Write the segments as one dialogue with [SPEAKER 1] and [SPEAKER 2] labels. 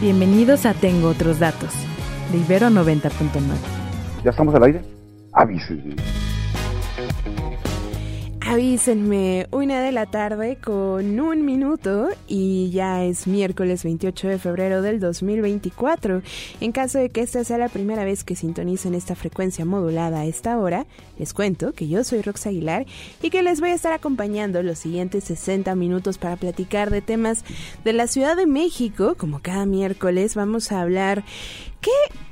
[SPEAKER 1] Bienvenidos a Tengo Otros Datos, de Ibero 90.9.
[SPEAKER 2] ¿Ya estamos al aire? Avísenme.
[SPEAKER 3] Avísenme, una de la tarde con un minuto y ya es miércoles 28 de febrero del 2024. En caso de que esta sea la primera vez que sintonicen esta frecuencia modulada a esta hora, les cuento que yo soy Rox Aguilar y que les voy a estar acompañando los siguientes 60 minutos para platicar de temas de la Ciudad de México. Como cada miércoles vamos a hablar ¿Qué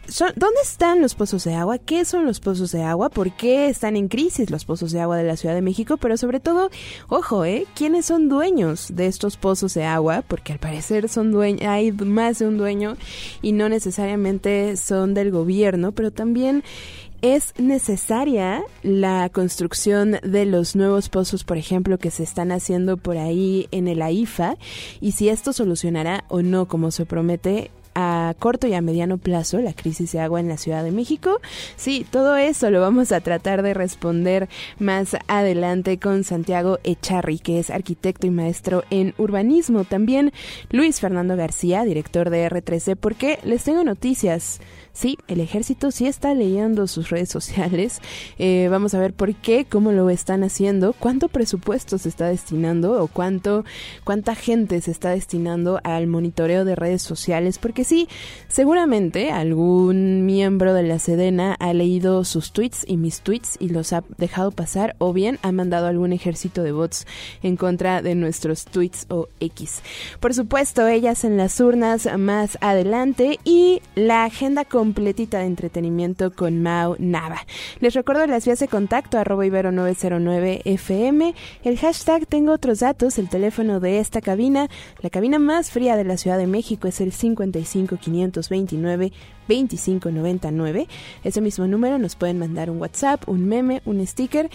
[SPEAKER 3] son, ¿Dónde están los pozos de agua? ¿Qué son los pozos de agua? ¿Por qué están en crisis los pozos de agua de la Ciudad de México? Pero sobre todo, ojo, ¿eh? ¿Quiénes son dueños de estos pozos de agua? Porque al parecer son hay más de un dueño y no necesariamente son del gobierno, pero también es necesaria la construcción de los nuevos pozos, por ejemplo, que se están haciendo por ahí en el AIFA y si esto solucionará o no, como se promete, corto y a mediano plazo la crisis de agua en la Ciudad de México? Sí, todo eso lo vamos a tratar de responder más adelante con Santiago Echarri, que es arquitecto y maestro en urbanismo. También Luis Fernando García, director de R13, porque les tengo noticias. Sí, el ejército sí está leyendo sus redes sociales. Eh, vamos a ver por qué, cómo lo están haciendo, cuánto presupuesto se está destinando o cuánto, cuánta gente se está destinando al monitoreo de redes sociales. Porque sí, seguramente algún miembro de la Sedena ha leído sus tweets y mis tweets y los ha dejado pasar o bien ha mandado algún ejército de bots en contra de nuestros tweets o X. Por supuesto, ellas en las urnas más adelante y la agenda completita de entretenimiento con Mao Nava. Les recuerdo las vías de contacto arroba ibero 909 FM, el hashtag tengo otros datos, el teléfono de esta cabina, la cabina más fría de la Ciudad de México es el 55 529 2599. Ese mismo número nos pueden mandar un WhatsApp, un meme, un sticker,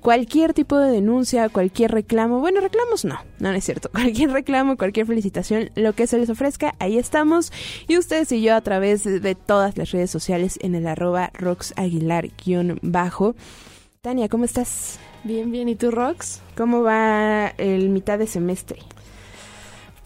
[SPEAKER 3] cualquier tipo de denuncia, cualquier reclamo. Bueno, reclamos no, no, es cierto. Cualquier reclamo, cualquier felicitación, lo que se les ofrezca, ahí estamos. Y ustedes y yo a través de todas las redes sociales en el arroba roxaguilar-bajo. Tania, ¿cómo estás?
[SPEAKER 4] Bien, bien. ¿Y tú, Rox?
[SPEAKER 3] ¿Cómo va el mitad de semestre?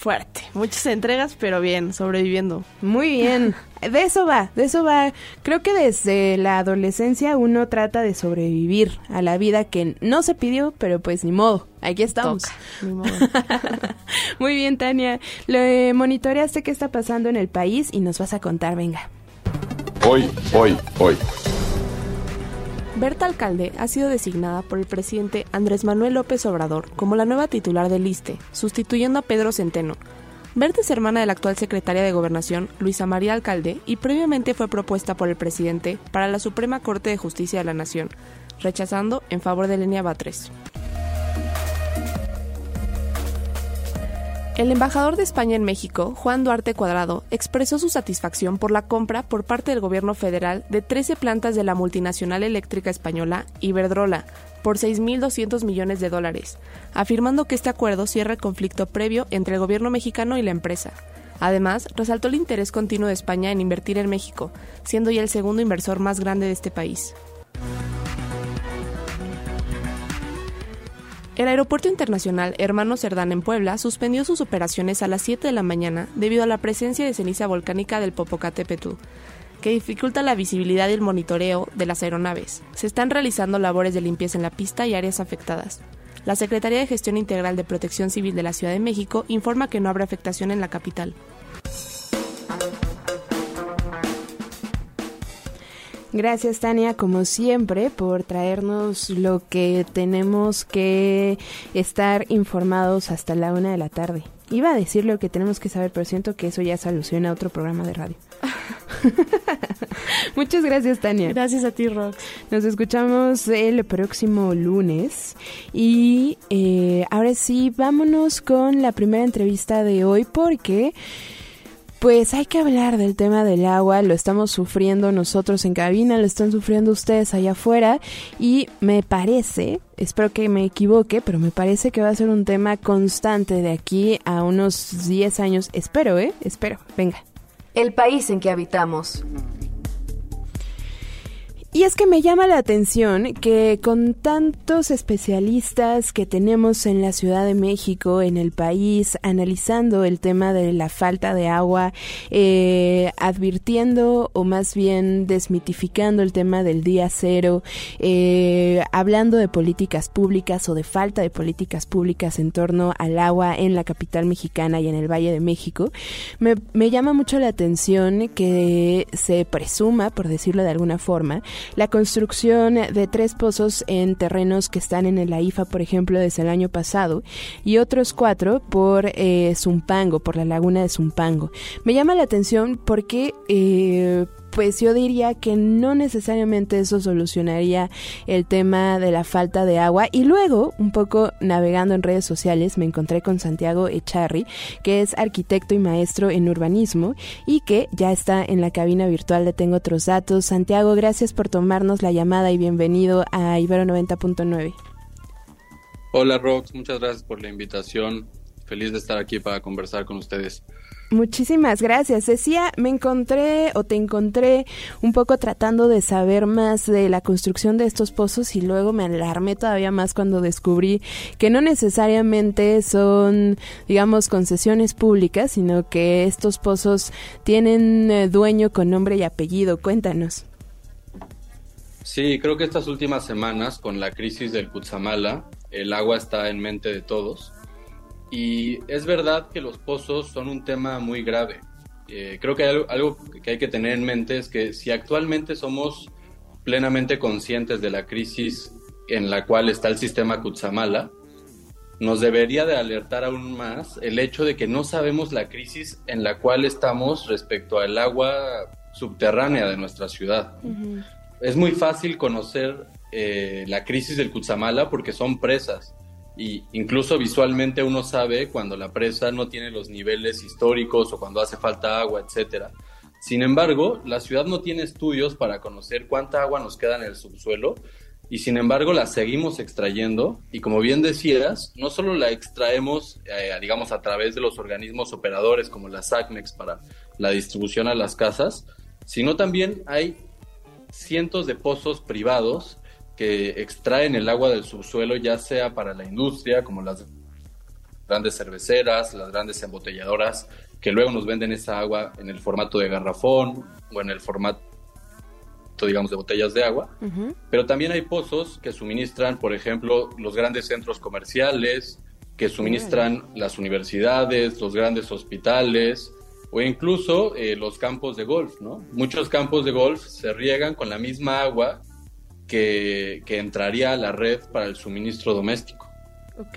[SPEAKER 4] Fuerte. Muchas entregas, pero bien, sobreviviendo.
[SPEAKER 3] Muy bien. De eso va, de eso va. Creo que desde la adolescencia uno trata de sobrevivir a la vida que no se pidió, pero pues ni modo. Aquí estamos. Muy bien, Tania. Lo eh, monitoreaste qué está pasando en el país y nos vas a contar, venga.
[SPEAKER 2] Hoy, hoy, hoy.
[SPEAKER 4] Berta Alcalde ha sido designada por el presidente Andrés Manuel López Obrador como la nueva titular del ISTE, sustituyendo a Pedro Centeno. Berta es hermana de la actual secretaria de Gobernación, Luisa María Alcalde, y previamente fue propuesta por el presidente para la Suprema Corte de Justicia de la Nación, rechazando en favor de Lenia Batres. El embajador de España en México, Juan Duarte Cuadrado, expresó su satisfacción por la compra por parte del gobierno federal de 13 plantas de la multinacional eléctrica española Iberdrola por 6.200 millones de dólares, afirmando que este acuerdo cierra el conflicto previo entre el gobierno mexicano y la empresa. Además, resaltó el interés continuo de España en invertir en México, siendo ya el segundo inversor más grande de este país. El Aeropuerto Internacional Hermano Cerdán en Puebla suspendió sus operaciones a las 7 de la mañana debido a la presencia de ceniza volcánica del Popocatépetl, que dificulta la visibilidad y el monitoreo de las aeronaves. Se están realizando labores de limpieza en la pista y áreas afectadas. La Secretaría de Gestión Integral de Protección Civil de la Ciudad de México informa que no habrá afectación en la capital.
[SPEAKER 3] Gracias Tania, como siempre, por traernos lo que tenemos que estar informados hasta la una de la tarde. Iba a decir lo que tenemos que saber, pero siento que eso ya se alusiona a otro programa de radio. Muchas gracias, Tania.
[SPEAKER 4] Gracias a ti, Rox.
[SPEAKER 3] Nos escuchamos el próximo lunes. Y eh, ahora sí, vámonos con la primera entrevista de hoy porque... Pues hay que hablar del tema del agua, lo estamos sufriendo nosotros en cabina, lo están sufriendo ustedes allá afuera y me parece, espero que me equivoque, pero me parece que va a ser un tema constante de aquí a unos 10 años, espero, ¿eh? Espero, venga.
[SPEAKER 5] El país en que habitamos.
[SPEAKER 3] Y es que me llama la atención que con tantos especialistas que tenemos en la Ciudad de México, en el país, analizando el tema de la falta de agua, eh, advirtiendo o más bien desmitificando el tema del día cero, eh, hablando de políticas públicas o de falta de políticas públicas en torno al agua en la capital mexicana y en el Valle de México, me, me llama mucho la atención que se presuma, por decirlo de alguna forma, la construcción de tres pozos en terrenos que están en el AIFA, por ejemplo, desde el año pasado, y otros cuatro por eh, Zumpango, por la laguna de Zumpango. Me llama la atención porque eh, pues yo diría que no necesariamente eso solucionaría el tema de la falta de agua. Y luego, un poco navegando en redes sociales, me encontré con Santiago Echarri, que es arquitecto y maestro en urbanismo y que ya está en la cabina virtual de Tengo Otros Datos. Santiago, gracias por tomarnos la llamada y bienvenido a Ibero 90.9.
[SPEAKER 6] Hola Rox, muchas gracias por la invitación. Feliz de estar aquí para conversar con ustedes.
[SPEAKER 3] Muchísimas gracias. Decía, me encontré o te encontré un poco tratando de saber más de la construcción de estos pozos y luego me alarmé todavía más cuando descubrí que no necesariamente son, digamos, concesiones públicas, sino que estos pozos tienen eh, dueño con nombre y apellido. Cuéntanos.
[SPEAKER 6] Sí, creo que estas últimas semanas, con la crisis del Cutzamala, el agua está en mente de todos y es verdad que los pozos son un tema muy grave. Eh, creo que hay algo, que hay que tener en mente es que si actualmente somos plenamente conscientes de la crisis en la cual está el sistema Kutsamala, nos debería de alertar aún más el hecho de que no sabemos la crisis en la cual estamos respecto al agua subterránea de nuestra ciudad. Es muy fácil conocer eh, la crisis del Kutsamala porque son presas y incluso visualmente uno sabe cuando la presa no tiene los niveles históricos o cuando hace falta agua, etcétera. Sin embargo, la ciudad no tiene estudios para conocer cuánta agua nos queda en el subsuelo y sin embargo la seguimos extrayendo y como bien decías, no solo la extraemos eh, digamos a través de los organismos operadores como la SACMEX para la distribución a las casas, sino también hay cientos de pozos privados que extraen el agua del subsuelo, ya sea para la industria, como las grandes cerveceras, las grandes embotelladoras, que luego nos venden esa agua en el formato de garrafón o en el formato, digamos, de botellas de agua. Pero también hay pozos que suministran, por ejemplo, los grandes centros comerciales, que suministran las universidades, los grandes hospitales o incluso eh, los campos de golf, ¿no? Muchos campos de golf se riegan con la misma agua que, entraría a la red para el suministro doméstico.
[SPEAKER 3] Ok,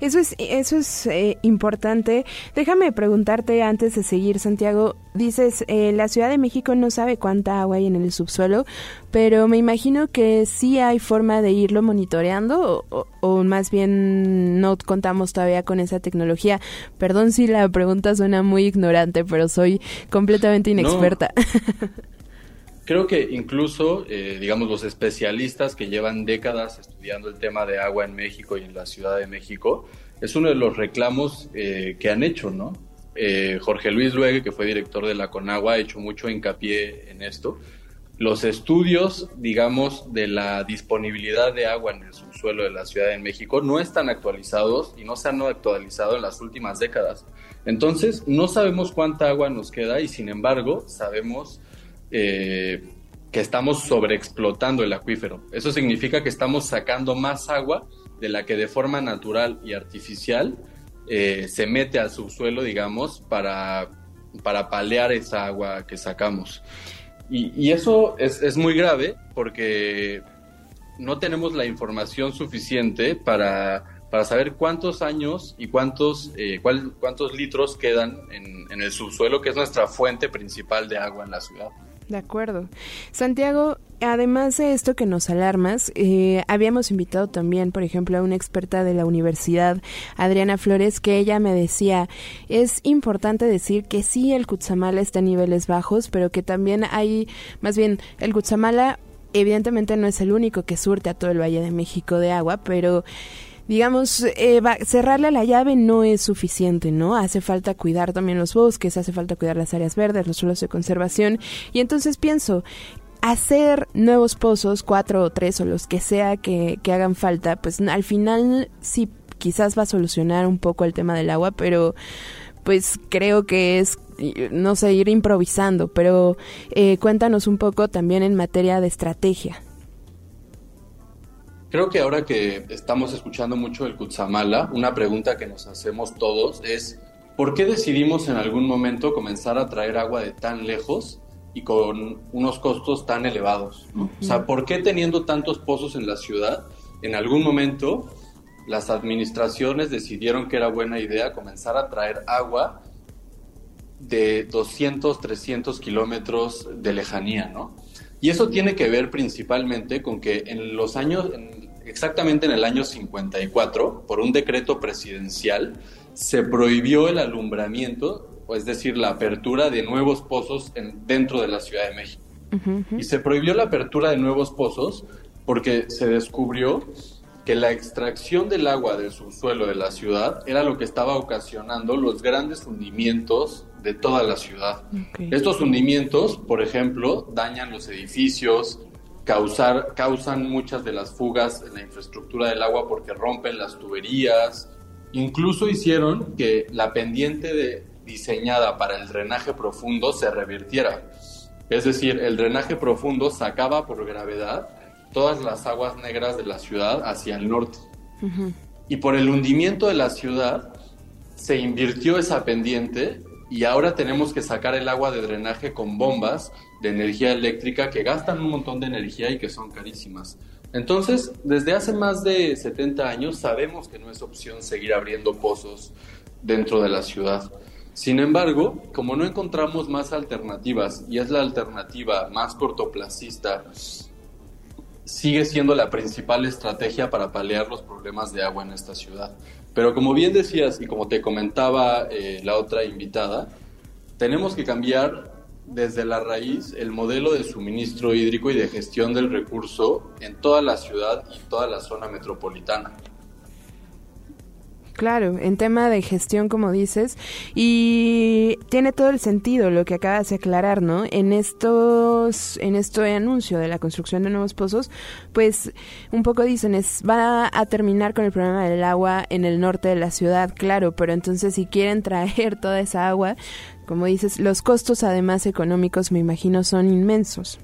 [SPEAKER 3] eso es, eso es eh, importante. Déjame preguntarte antes de seguir, Santiago. Dices, eh, la Ciudad de México no sabe cuánta agua hay en el subsuelo, pero me imagino que sí hay forma de irlo monitoreando o, más bien no contamos todavía con esa tecnología. Perdón si la pregunta suena muy ignorante, pero soy completamente inexperta.
[SPEAKER 6] Creo que incluso, eh, digamos, los especialistas que llevan décadas estudiando el tema de agua en México y en la Ciudad de México, es uno de los reclamos eh, que han hecho, ¿no? Eh, Jorge Luis Luegue, que fue director de la Conagua, ha hecho mucho hincapié en esto. Los estudios, digamos, de la disponibilidad de agua en el subsuelo de la Ciudad de México no están actualizados y no se han actualizado en las últimas décadas. Entonces, no sabemos cuánta agua nos queda y, sin embargo, sabemos eh, que estamos sobreexplotando el acuífero. Eso significa que estamos sacando más agua de la que de forma natural y artificial eh, se mete al subsuelo, digamos, para, para palear esa agua que sacamos. Y, eso es, es muy grave porque no tenemos la información suficiente para, para saber cuántos años y cuántos, eh, cuál- cuántos litros quedan en el subsuelo, que es nuestra fuente principal de agua en la ciudad.
[SPEAKER 3] De acuerdo. Santiago, además de esto que nos alarmas, eh, habíamos invitado también, por ejemplo, a una experta de la universidad, Adriana Flores, que ella me decía, es importante decir que sí, el Cutzamala está en niveles bajos, pero que también hay, más bien, el Cutzamala evidentemente no es el único que surte a todo el Valle de México de agua, pero digamos, eh, cerrarle la llave no es suficiente, ¿no? Hace falta cuidar también los bosques, hace falta cuidar las áreas verdes, los suelos de conservación. Y entonces pienso, hacer nuevos pozos, cuatro o tres o los que sea que, que hagan falta, pues al final sí quizás va a solucionar un poco el tema del agua, pero pues creo que es, no sé, ir improvisando, pero eh, cuéntanos un poco también en materia de estrategia.
[SPEAKER 6] Creo que ahora que estamos escuchando mucho el Kutsamala, una pregunta que nos hacemos todos es, ¿por qué decidimos en algún momento comenzar a traer agua de tan lejos y con unos costos tan elevados? O sea, ¿por qué teniendo tantos pozos en la ciudad, en algún momento las administraciones decidieron que era buena idea comenzar a traer agua de 200, 300 kilómetros de lejanía, ¿no? Y eso tiene que ver principalmente con que en los años, en- exactamente en el año 54, por un decreto presidencial, se prohibió el alumbramiento, o es decir, la apertura de nuevos pozos en- dentro de la Ciudad de México. Y se prohibió la apertura de nuevos pozos porque se descubrió que la extracción del agua del subsuelo de la ciudad era lo que estaba ocasionando los grandes hundimientos de toda la ciudad. Estos hundimientos, por ejemplo, dañan los edificios, causar, causan muchas de las fugas en la infraestructura del agua porque rompen las tuberías. Incluso hicieron que la pendiente de- diseñada para el drenaje profundo se revirtiera. Es decir, el drenaje profundo sacaba por gravedad todas las aguas negras de la ciudad hacia el norte. Y por el hundimiento de la ciudad se invirtió esa pendiente y ahora tenemos que sacar el agua de drenaje con bombas de energía eléctrica que gastan un montón de energía y que son carísimas. Entonces, desde hace más de 70 años sabemos que no es opción seguir abriendo pozos dentro de la ciudad. Sin embargo, como no encontramos más alternativas y es la alternativa más cortoplacista, sigue siendo la principal estrategia para paliar los problemas de agua en esta ciudad. Pero como bien decías y como te comentaba eh, la otra invitada, tenemos que cambiar desde la raíz el modelo de suministro hídrico y de gestión del recurso en toda la ciudad y toda la zona metropolitana.
[SPEAKER 3] Claro, en tema de gestión, como dices, y tiene todo el sentido lo que acabas de aclarar, ¿no? En estos, en este anuncio de la construcción de nuevos pozos, pues un poco dicen es va a terminar con el problema del agua en el norte de la ciudad, claro, pero entonces si quieren traer toda esa agua, como dices, los costos además económicos, me imagino, son inmensos.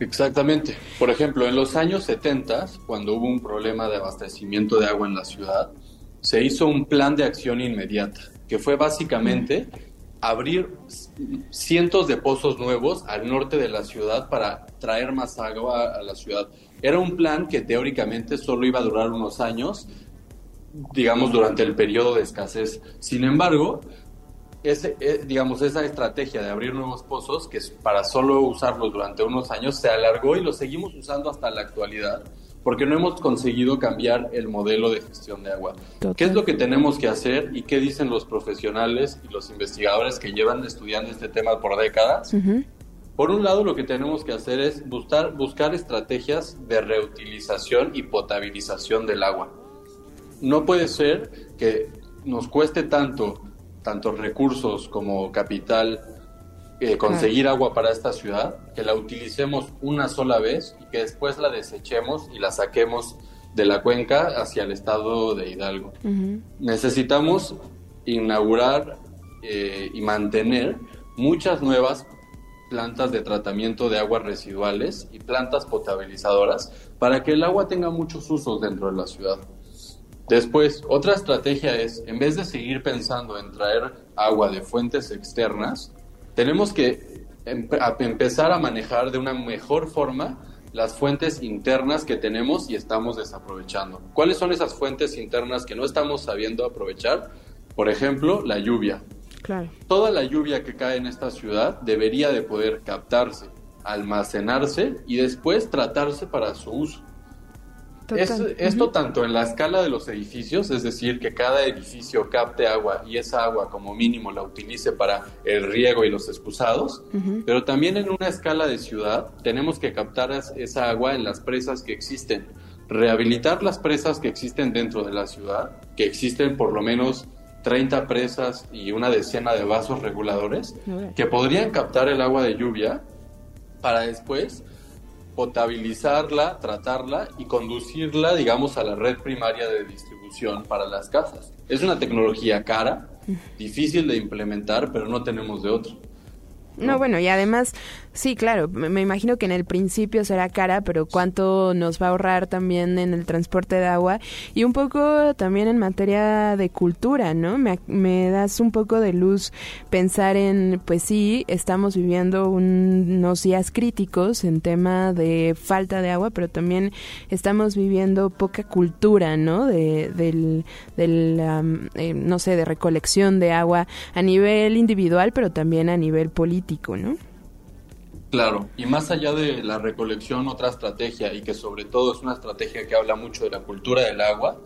[SPEAKER 6] Exactamente. Por ejemplo, en los años 70, cuando hubo un problema de abastecimiento de agua en la ciudad, se hizo un plan de acción inmediata, que fue básicamente abrir cientos de pozos nuevos al norte de la ciudad para traer más agua a la ciudad. Era un plan que teóricamente solo iba a durar unos años, digamos, durante el periodo de escasez. Sin embargo, ese, eh, digamos, esa estrategia de abrir nuevos pozos, que es para solo usarlos durante unos años, se alargó y lo seguimos usando hasta la actualidad, porque no hemos conseguido cambiar el modelo de gestión de agua.
[SPEAKER 3] Total.
[SPEAKER 6] ¿Qué es lo que tenemos que hacer y qué dicen los profesionales y los investigadores que llevan estudiando este tema por décadas?
[SPEAKER 3] Ujú.
[SPEAKER 6] Por un lado, lo que tenemos que hacer es buscar, buscar estrategias de reutilización y potabilización del agua. No puede ser que nos cueste tanto, tanto recursos como capital, eh, conseguir agua para esta ciudad, que la utilicemos una sola vez y que después la desechemos y la saquemos de la cuenca hacia el estado de Hidalgo. Necesitamos inaugurar eh, y mantener muchas nuevas plantas de tratamiento de aguas residuales y plantas potabilizadoras para que el agua tenga muchos usos dentro de la ciudad. Después, otra estrategia es, en vez de seguir pensando en traer agua de fuentes externas, tenemos que empezar a manejar de una mejor forma las fuentes internas que tenemos y estamos desaprovechando. ¿Cuáles son esas fuentes internas que no estamos sabiendo aprovechar? Por ejemplo, la lluvia.
[SPEAKER 3] Claro.
[SPEAKER 6] Toda la lluvia que cae en esta ciudad debería de poder captarse, almacenarse y después tratarse para su uso. Esto tanto en la escala de los edificios, es decir, que cada edificio capte agua y esa agua como mínimo la utilice para el riego y los excusados, pero también en una escala de ciudad tenemos que captar esa agua en las presas que existen, rehabilitar las presas que existen dentro de la ciudad, que existen por lo menos 30 presas y una decena de vasos reguladores que podrían captar el agua de lluvia para después potabilizarla, tratarla y conducirla, digamos, a la red primaria de distribución para las casas. Es una tecnología cara, difícil de implementar, pero no tenemos de otra.
[SPEAKER 3] No, bueno, y además Sí, claro, me imagino que en el principio será cara, pero cuánto nos va a ahorrar también en el transporte de agua y un poco también en materia de cultura, ¿no? Me, das un poco de luz pensar en, pues sí, estamos viviendo unos días críticos en tema de falta de agua, pero también estamos viviendo poca cultura, ¿no? De, del, del eh, no sé, de recolección de agua a nivel individual, pero también a nivel político, ¿no?
[SPEAKER 6] Claro, y más allá de la recolección, otra estrategia, y que sobre todo es una estrategia que habla mucho de la cultura del agua,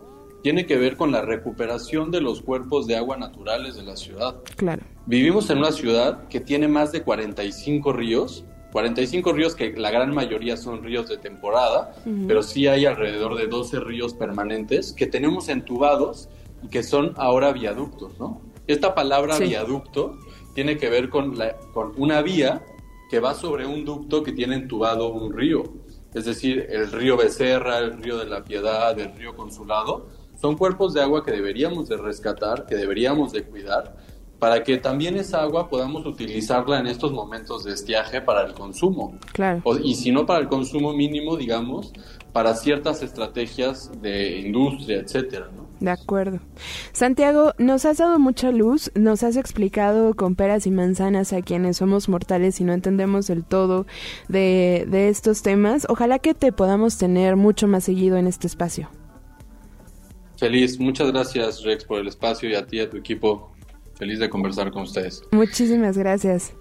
[SPEAKER 6] tiene que ver con la recuperación de los cuerpos de agua naturales de la ciudad.
[SPEAKER 3] Claro.
[SPEAKER 6] Vivimos en una ciudad que tiene más de 45 ríos, 45 ríos que la gran mayoría son ríos de temporada, pero sí hay alrededor de 12 ríos permanentes que tenemos entubados y que son ahora viaductos, ¿no? Esta palabra viaducto tiene que ver con, la, con una vía que va sobre un ducto que tiene entubado un río. Es decir, el río Becerra, el río de la Piedad, el río Consulado, son cuerpos de agua que deberíamos de rescatar, que deberíamos de cuidar, para que también esa agua podamos utilizarla en estos momentos de estiaje para el consumo.
[SPEAKER 3] Claro.
[SPEAKER 6] y si no para el consumo mínimo, digamos, para ciertas estrategias de industria, etcétera, ¿no?
[SPEAKER 3] De acuerdo. Santiago, nos has dado mucha luz, nos has explicado con peras y manzanas a quienes somos mortales y no entendemos del todo de, de estos temas. Ojalá que te podamos tener mucho más seguido en este espacio.
[SPEAKER 6] Feliz, muchas gracias Rex por el espacio y a ti y a tu equipo Feliz de conversar con ustedes.
[SPEAKER 3] Muchísimas gracias.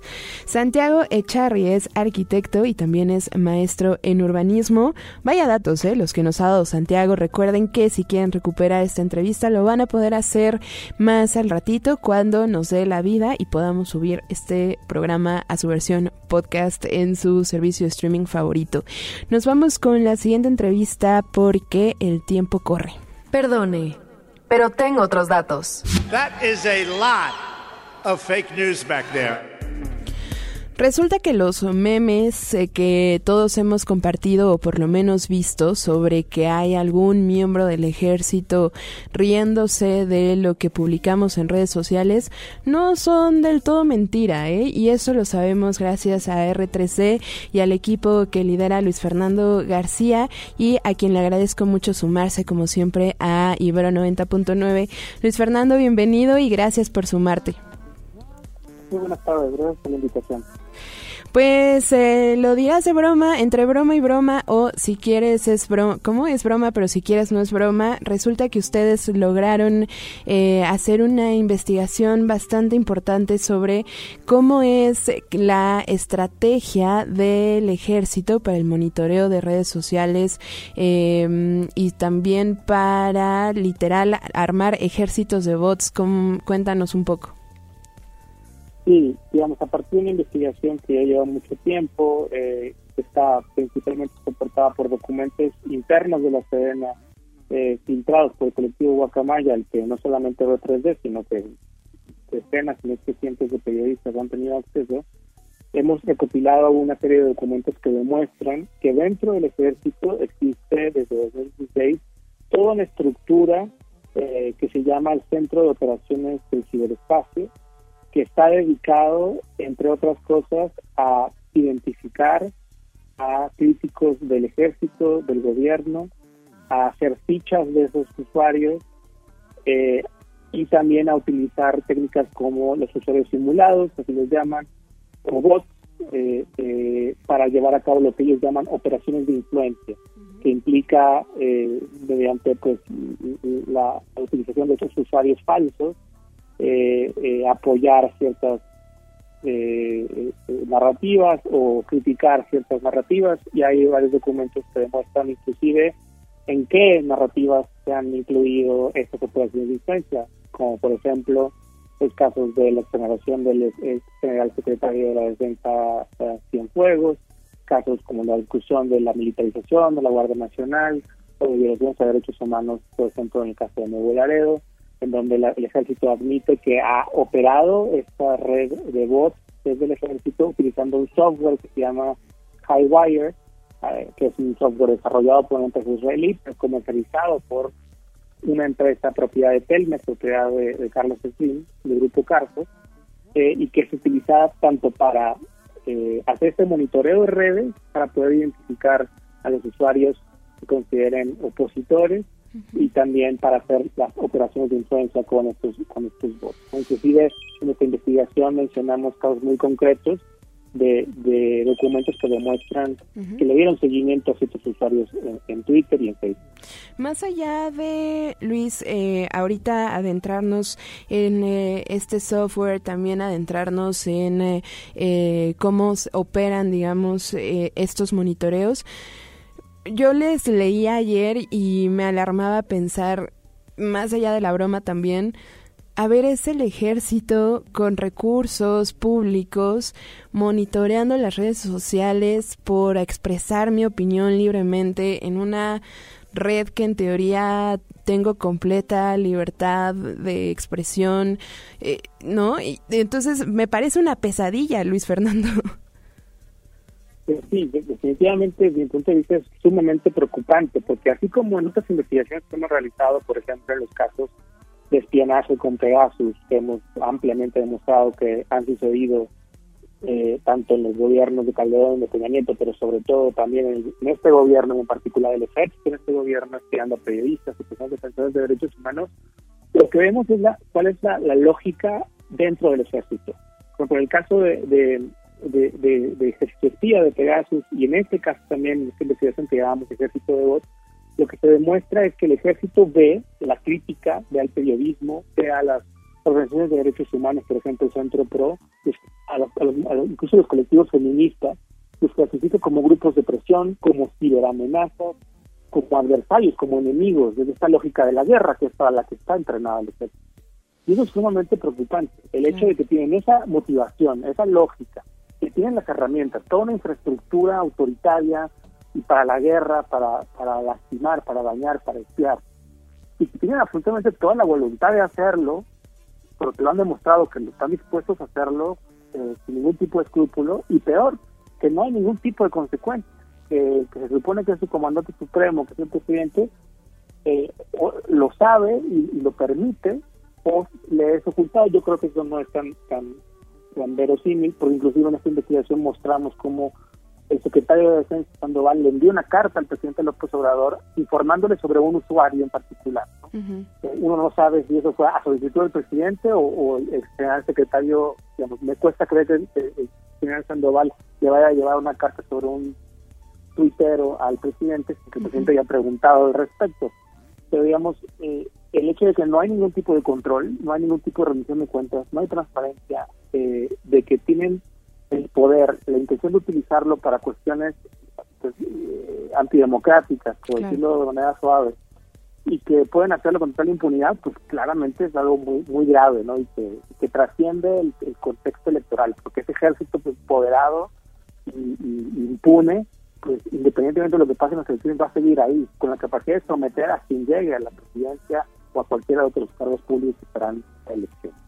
[SPEAKER 3] Santiago Echarri es arquitecto y también es maestro en urbanismo. Vaya datos, ¿eh? Los que nos ha dado Santiago. Recuerden que si quieren recuperar esta entrevista lo van a poder hacer más al ratito cuando nos dé la vida y podamos subir este programa a su versión podcast en su servicio de streaming favorito. Nos vamos con la siguiente entrevista porque el tiempo corre.
[SPEAKER 5] Perdone pero tengo otros datos.
[SPEAKER 7] That is a lot of fake news back there.
[SPEAKER 3] Resulta que los memes eh, que todos hemos compartido o por lo menos visto sobre que hay algún miembro del ejército riéndose de lo que publicamos en redes sociales no son del todo mentira, ¿eh? Y eso lo sabemos gracias a R3C y al equipo que lidera Luis Fernando García y a quien le agradezco mucho sumarse como siempre a Ibero 90.9. Luis Fernando, bienvenido y gracias por sumarte.
[SPEAKER 8] Muy buenas tardes, gracias por la invitación.
[SPEAKER 3] Pues eh, lo dirás de broma, entre broma y broma, o si quieres es broma, ¿cómo es broma? Pero si quieres no es broma. Resulta que ustedes lograron eh, hacer una investigación bastante importante sobre cómo es la estrategia del ejército para el monitoreo de redes sociales em, y también para literal armar ejércitos de bots. cuéntanos un poco.
[SPEAKER 8] Sí, digamos, a partir de una investigación que ya lleva mucho tiempo, eh, está principalmente soportada por documentos internos de la Sedena, eh, filtrados por el colectivo Guacamaya, al que no solamente ve 3D, sino que decenas, y que cientos de periodistas han tenido acceso, hemos recopilado una serie de documentos que demuestran que dentro del ejército existe desde 2016 toda una estructura eh, que se llama el Centro de Operaciones del Ciberespacio, que está dedicado, entre otras cosas, a identificar a críticos del ejército, del gobierno, a hacer fichas de esos usuarios eh, y también a utilizar técnicas como los usuarios simulados, así los llaman, o bots, eh, eh, para llevar a cabo lo que ellos llaman operaciones de influencia, que implica mediante pues la, utilización de esos usuarios falsos apoyar ciertas narrativas o criticar ciertas narrativas. Y hay varios documentos que demuestran inclusive en qué narrativas se han incluido estas operaciones de influencia, como por ejemplo los casos de la exoneración del general secretario de la Defensa Cienfuegos, casos como la discusión de la militarización de la Guardia Nacional o de violaciones a derechos humanos, por ejemplo en el caso de Nuevo Laredo, en donde el ejército admite que ha operado esta red de bots desde el ejército utilizando un software que se llama Highwire, eh, que es un software desarrollado por una empresa israelí, pero comercializado por una empresa propiedad de Telmex, propiedad de, Carlos Slim, del grupo Carso, eh, y que es utilizada tanto para eh, hacer este monitoreo de redes, para poder identificar a los usuarios que consideren opositores, y también para hacer las operaciones de influencia con estos, con estos bots. Inclusive en esta investigación mencionamos casos muy concretos de, documentos que demuestran que le dieron seguimiento a ciertos usuarios en, Twitter y en Facebook.
[SPEAKER 3] Más allá de, Luis, eh, ahorita adentrarnos en eh, este software, también adentrarnos en eh, cómo operan, digamos, estos monitoreos, yo les leía ayer y me alarmaba pensar, más allá de la broma también, a ver, es el ejército con recursos públicos monitoreando las redes sociales por expresar mi opinión libremente en una red que en teoría tengo completa libertad de expresión, eh, ¿no? Y, entonces me parece una pesadilla, Luis Fernando.
[SPEAKER 8] Sí, definitivamente desde mi punto de vista es sumamente preocupante, porque así como en otras investigaciones que hemos realizado, por ejemplo, en los casos de espionaje con Pegasus, que hemos ampliamente demostrado que han sucedido eh, tanto en los gobiernos de Calderón y de Peña Nieto, pero sobre todo también en, este gobierno, en particular el ejército, en este gobierno espiando a periodistas y personas defensores de derechos humanos, lo que vemos es la, cuál es la, lógica dentro del ejército. Por el caso de, de, de, de, de de Pegasus y en este caso también en esta investigación que llamamos ejército de bots, lo que se demuestra es que el ejército ve la crítica, ve al periodismo, ve a las organizaciones de derechos humanos, por ejemplo, el Centro PRO, pues, a los, incluso los colectivos feministas, los clasifica como grupos de presión, como ciberamenazas, como adversarios, como enemigos, desde esta lógica de la guerra que es para la que está entrenada el ejército. Y eso es sumamente preocupante, el hecho de que tienen esa motivación, esa lógica, que tienen las herramientas, toda una infraestructura autoritaria, y para la guerra, para, para lastimar, para dañar, para espiar. Y que tienen absolutamente toda la voluntad de hacerlo, porque lo han demostrado que están dispuestos a hacerlo eh, sin ningún tipo de escrúpulo, y peor, que no hay ningún tipo de consecuencia, que, se supone que es su comandante supremo, que es el presidente, eh, lo sabe y, lo permite, o le es ocultado. Yo creo que eso no es tan, tan, tan verosímil, porque inclusive en esta investigación mostramos cómo el secretario de Defensa Sandoval le envió una carta al presidente López Obrador informándole sobre un usuario en particular. Uno no sabe si eso fue a solicitud del presidente o, el general secretario, digamos, me cuesta creer que el, general Sandoval le vaya a llevar una carta sobre un tuitero al presidente, porque el presidente ya ha preguntado al respecto. Pero digamos, eh, el hecho de que no hay ningún tipo de control, no hay ningún tipo de rendición de cuentas, no hay transparencia, eh, de que tienen el poder, la intención de utilizarlo para cuestiones pues, eh, antidemocráticas, por decirlo de manera suave, y que pueden hacerlo con total impunidad, pues claramente es algo muy muy grave, ¿no? Y que, que trasciende el, contexto electoral, porque ese ejército pues, poderado y, impune, pues independientemente de lo que pase en las elecciones, va a seguir ahí, con la capacidad de someter a quien llegue a la presidencia o a cualquiera de otros cargos públicos que estarán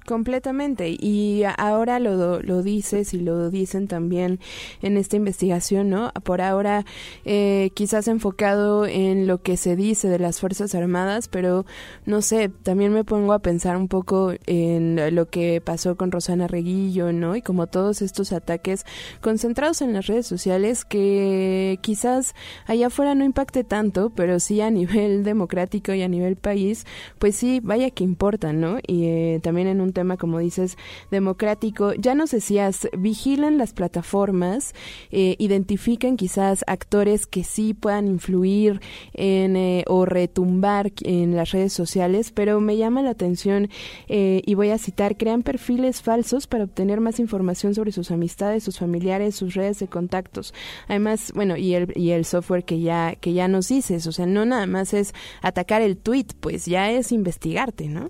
[SPEAKER 3] Completamente. Y ahora lo, lo dices y lo dicen también en esta investigación, ¿no? Por ahora eh, quizás enfocado en lo que se dice de las Fuerzas Armadas, pero no sé, también me pongo a pensar un poco en lo que pasó con Rosana Reguillo, ¿no? Y como todos estos ataques concentrados en las redes sociales que quizás allá afuera no impacte tanto, pero sí a nivel democrático y a nivel país, pues sí, vaya que importa, ¿no? Y eh, también en un tema, como dices, democrático. Ya nos decías, vigilan las plataformas, eh, identifican quizás actores que sí puedan influir en eh, o retumbar en las redes sociales, pero me llama la atención y voy a citar, crean perfiles falsos para obtener más información sobre sus amistades, sus familiares, sus redes de contactos. Además, bueno, y el, y el software que ya, que ya nos dices, o sea, no nada más es atacar el tweet, pues ya es investigarte, ¿no?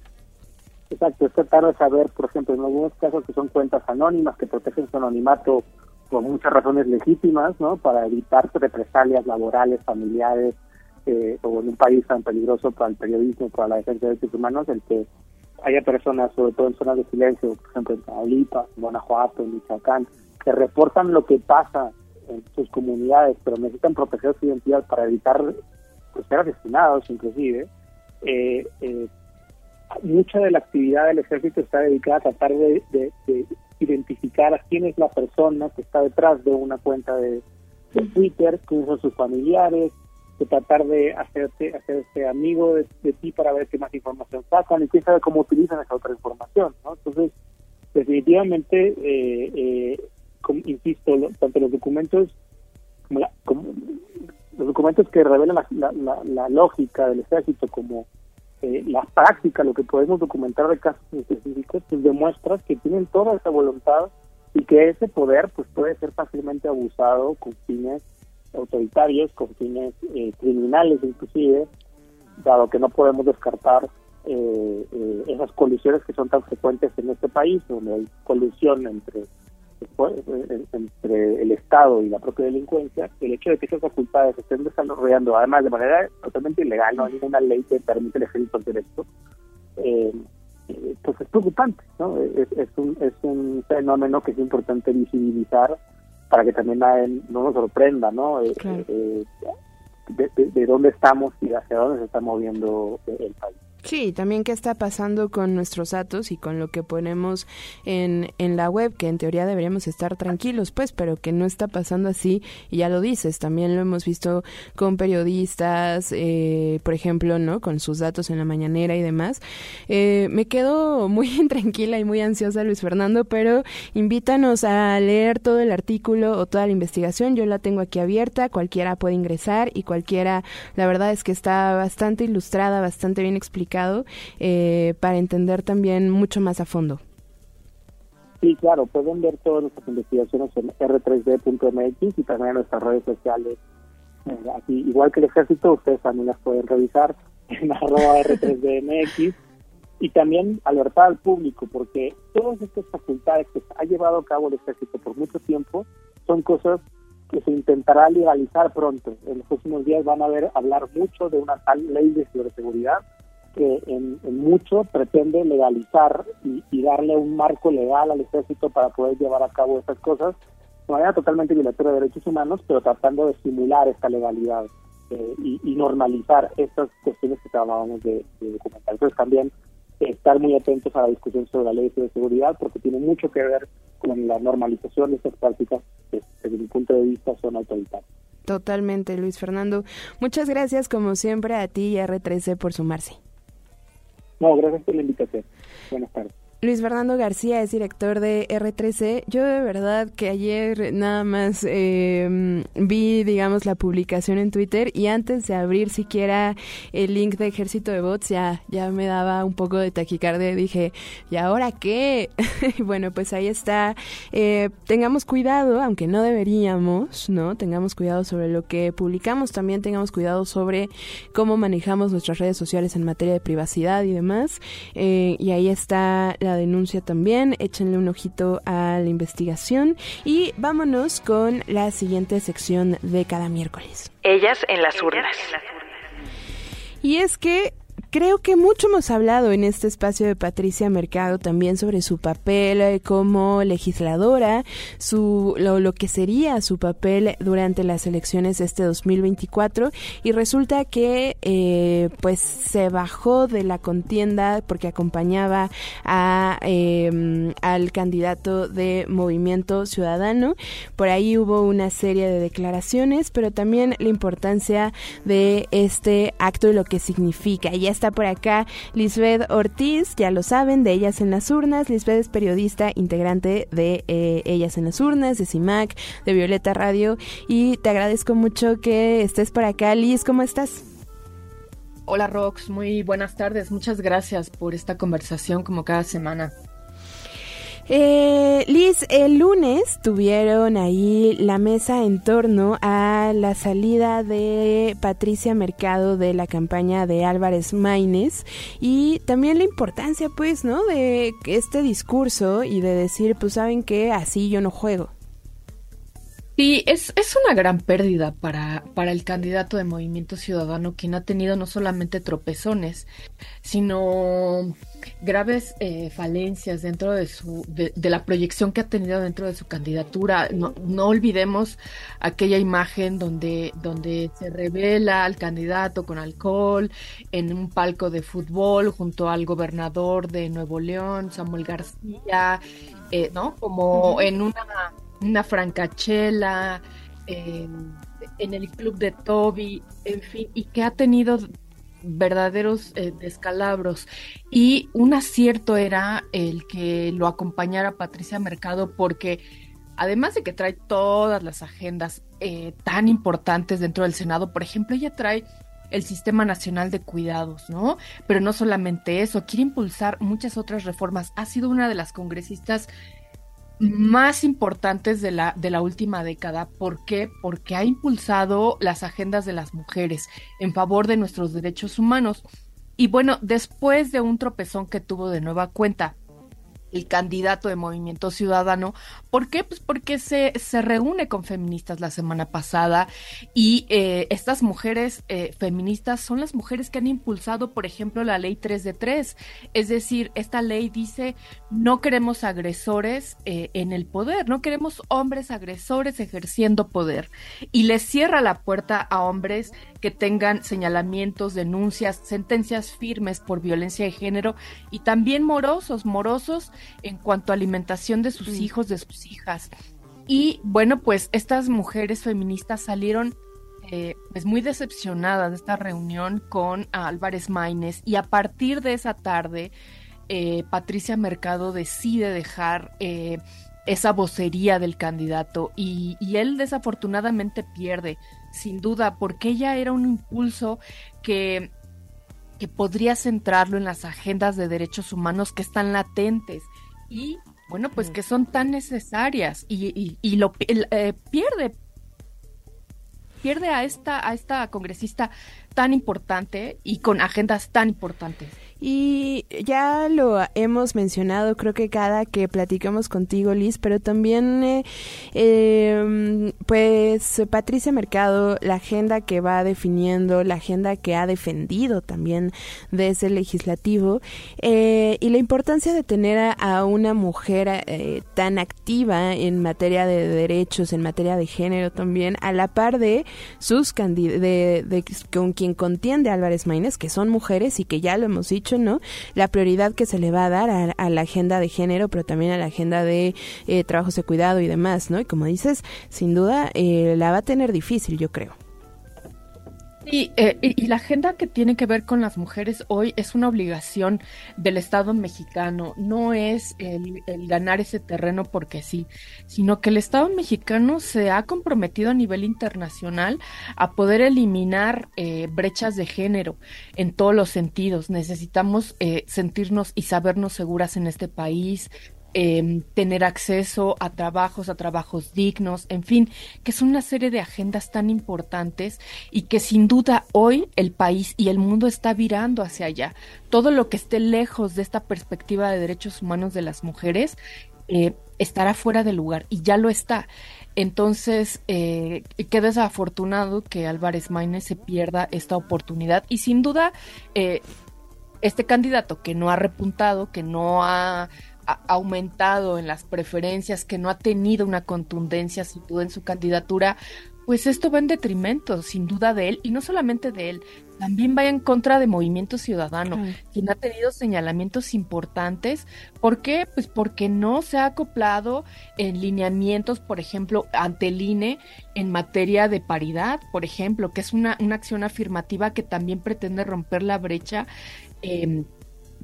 [SPEAKER 8] Exacto, es tratar de saber, por ejemplo, en algunos casos que son cuentas anónimas que protegen su anonimato por muchas razones legítimas, ¿no? Para evitar represalias laborales, familiares, eh, o en un país tan peligroso para el periodismo, para la defensa de derechos humanos, el que haya personas, sobre todo en zonas de silencio, por ejemplo en Tamaulipas, en Guanajuato, en Michoacán, que reportan lo que pasa en sus comunidades, pero necesitan proteger su identidad para evitar pues, ser asesinados inclusive, eh, eh, mucha de la actividad del ejército está dedicada a tratar de, identificar a quién es la persona que está detrás de una cuenta de, Twitter, quiénes son sus familiares, de tratar de hacerte, hacerse amigo de, ti para ver qué más información sacan y quién sabe cómo utilizan esa otra información. ¿no? Entonces, definitivamente, eh, eh insisto, tanto los documentos como, los documentos que revelan la, lógica del ejército como eh, la práctica, lo que podemos documentar de casos específicos, pues demuestra que tienen toda esa voluntad y que ese poder pues puede ser fácilmente abusado con fines autoritarios, con fines eh, criminales inclusive, dado que no podemos descartar eh, esas colisiones que son tan frecuentes en este país, donde hay colusión entre entre el Estado y la propia delincuencia, el hecho de que esas facultades se estén desarrollando, además de manera totalmente ilegal, no hay ninguna ley que permite el ejército hacer esto, eh, pues es preocupante, ¿no? Es, un, es un fenómeno que es importante visibilizar para que también no nos sorprenda, ¿no? Eh, eh, de, dónde estamos y hacia dónde se está moviendo el país.
[SPEAKER 3] Sí, también qué está pasando con nuestros datos y con lo que ponemos en, en la web, que en teoría deberíamos estar tranquilos, pues, pero que no está pasando así, y ya lo dices, también lo hemos visto con periodistas, eh, por ejemplo, ¿no? Con sus datos en la mañanera y demás. Eh, me quedo muy intranquila y muy ansiosa, Luis Fernando, pero invítanos a leer todo el artículo o toda la investigación, yo la tengo aquí abierta, cualquiera puede ingresar y cualquiera, la verdad es que está bastante ilustrada, bastante bien explicada eh, para entender también mucho más a fondo.
[SPEAKER 8] Sí, claro, pueden ver todas nuestras investigaciones en r3d.mx y también en nuestras redes sociales. Eh, aquí, igual que el ejército, ustedes también las pueden revisar en arroba r3dmx y también alertar al público, porque todas estas facultades que ha llevado a cabo el ejército por mucho tiempo son cosas que se intentará legalizar pronto. En los próximos días van a ver hablar mucho de una tal ley de ciberseguridad que en, mucho pretende legalizar y, darle un marco legal al ejército para poder llevar a cabo estas cosas de manera totalmente violatoria de derechos humanos, pero tratando de simular esta legalidad eh, y, normalizar estas cuestiones que acabábamos de, documentar. Entonces también estar muy atentos a la discusión sobre la ley de seguridad porque tiene mucho que ver con la normalización de estas prácticas que desde mi punto de vista son autoritarias.
[SPEAKER 3] Totalmente, Luis Fernando. Muchas gracias como siempre a ti y a R13 por sumarse.
[SPEAKER 8] No, gracias por la invitación. Buenas tardes.
[SPEAKER 3] Luis Fernando García es director de R13. Yo de verdad que ayer nada más eh, vi, digamos, la publicación en Twitter y antes de abrir siquiera el link de Ejército de Bots ya, ya me daba un poco de taquicardia. Dije, ¿y ahora qué? bueno, pues ahí está. Eh, tengamos cuidado, aunque no deberíamos, ¿no? Tengamos cuidado sobre lo que publicamos. También tengamos cuidado sobre cómo manejamos nuestras redes sociales en materia de privacidad y demás. Eh, y ahí está la denuncia también, échenle un ojito a la investigación y vámonos con la siguiente sección de cada miércoles.
[SPEAKER 5] Ellas en las urnas.
[SPEAKER 3] Y es que Creo que mucho hemos hablado en este espacio de Patricia Mercado también sobre su papel eh, como legisladora, su lo, que sería su papel durante las elecciones de este 2024 y resulta que eh, pues se bajó de la contienda porque acompañaba a em, al candidato de Movimiento Ciudadano. Por ahí hubo una serie de declaraciones, pero también la importancia de este acto y lo que significa. Está por acá Lisbeth Ortiz, ya lo saben, de Ellas en las Urnas. Lisbeth es periodista integrante de eh, Ellas en las Urnas, de CIMAC, de Violeta Radio. Y te agradezco mucho que estés por acá. Liz, ¿cómo estás?
[SPEAKER 9] Hola Rox, muy buenas tardes. Muchas gracias por esta conversación como cada semana.
[SPEAKER 3] Eh, Liz, el lunes tuvieron ahí la mesa en torno a la salida de Patricia Mercado de la campaña de Álvarez Maínez y también la importancia, pues, ¿no? De este discurso y de decir, pues, saben que así yo no juego.
[SPEAKER 9] Sí, es, es una gran pérdida para, para el candidato de Movimiento Ciudadano, quien ha tenido no solamente tropezones, sino graves eh, falencias dentro de su de, la proyección que ha tenido dentro de su candidatura. No, no olvidemos aquella imagen donde, donde se revela al candidato con alcohol en un palco de fútbol junto al gobernador de Nuevo León, Samuel García, eh, ¿no? Como en una una francachela, en el club de Toby, en fin, y que ha tenido verdaderos eh, descalabros. Y un acierto era el que lo acompañara Patricia Mercado porque además de que trae todas las agendas eh, tan importantes dentro del Senado, por ejemplo, ella trae el Sistema Nacional de Cuidados, ¿no? Pero no solamente eso, quiere impulsar muchas otras reformas. Ha sido una de las congresistas más importantes de la, de la última década. ¿Por qué? Porque ha impulsado las agendas de las mujeres en favor de nuestros derechos humanos. Y bueno, después de un tropezón que tuvo de nueva cuenta el candidato de Movimiento Ciudadano. ¿Por qué? Pues porque se, se reúne con feministas la semana pasada y eh, estas mujeres eh, feministas son las mujeres que han impulsado, por ejemplo, la ley 3 de 3. Es decir, esta ley dice no queremos agresores eh, en el poder, no queremos hombres agresores ejerciendo poder. Y le cierra la puerta a hombres que tengan señalamientos, denuncias, sentencias firmes por violencia de género y también morosos, morosos en cuanto a alimentación de sus hijos, de sus hijas. Y bueno, pues estas mujeres feministas salieron eh, pues muy decepcionadas de esta reunión con Álvarez Maínez y a partir de esa tarde eh, Patricia Mercado decide dejar eh, esa vocería del candidato y, y, él desafortunadamente pierde, sin duda, porque ella era un impulso que, que podría centrarlo en las agendas de derechos humanos que están latentes y bueno, pues que son tan necesarias y, y, lo eh, pierde pierde a esta a esta congresista tan importante y con agendas tan importantes.
[SPEAKER 3] Y ya lo hemos mencionado, creo que cada que platicamos contigo, Liz, pero también, eh, em, pues, Patricia Mercado, la agenda que va definiendo, la agenda que ha defendido también desde el legislativo, eh, y la importancia de tener a, una mujer eh, tan activa en materia de derechos, en materia de género también, a la par de sus candidatos, de, con quien contiende Álvarez Maínez, que son mujeres y que ya lo hemos dicho, ¿no? La prioridad que se le va a dar a, la agenda de género, pero también a la agenda de eh, trabajos de cuidado y demás, ¿no? Y como dices, sin duda eh, la va a tener difícil, yo creo.
[SPEAKER 9] Eh, y, la agenda que tiene que ver con las mujeres hoy es una obligación del Estado mexicano, no es el, ganar ese terreno porque sí, sino que el Estado mexicano se ha comprometido a nivel internacional a poder eliminar eh, brechas de género en todos los sentidos. Necesitamos eh, sentirnos y sabernos seguras en este país, Em, tener acceso a trabajos, a trabajos dignos, en fin, que son una serie de agendas tan importantes y que sin duda hoy el país y el mundo está virando hacia allá. Todo lo que esté lejos de esta perspectiva de derechos humanos de las mujeres eh, estará fuera de lugar y ya lo está. Entonces, eh, qué desafortunado que Álvarez Maínez se pierda esta oportunidad y sin duda eh, este candidato que no ha repuntado, que no ha aumentado en las preferencias, que no ha tenido una contundencia sin duda en su candidatura, pues esto va en detrimento, sin duda, de él, y no solamente de él, también va en contra de Movimiento Ciudadano, quien ha tenido señalamientos importantes. ¿Por qué? Pues porque no se ha acoplado en lineamientos, por ejemplo, ante el INE en materia de paridad, por ejemplo, que es una, una acción afirmativa que también pretende romper la brecha em,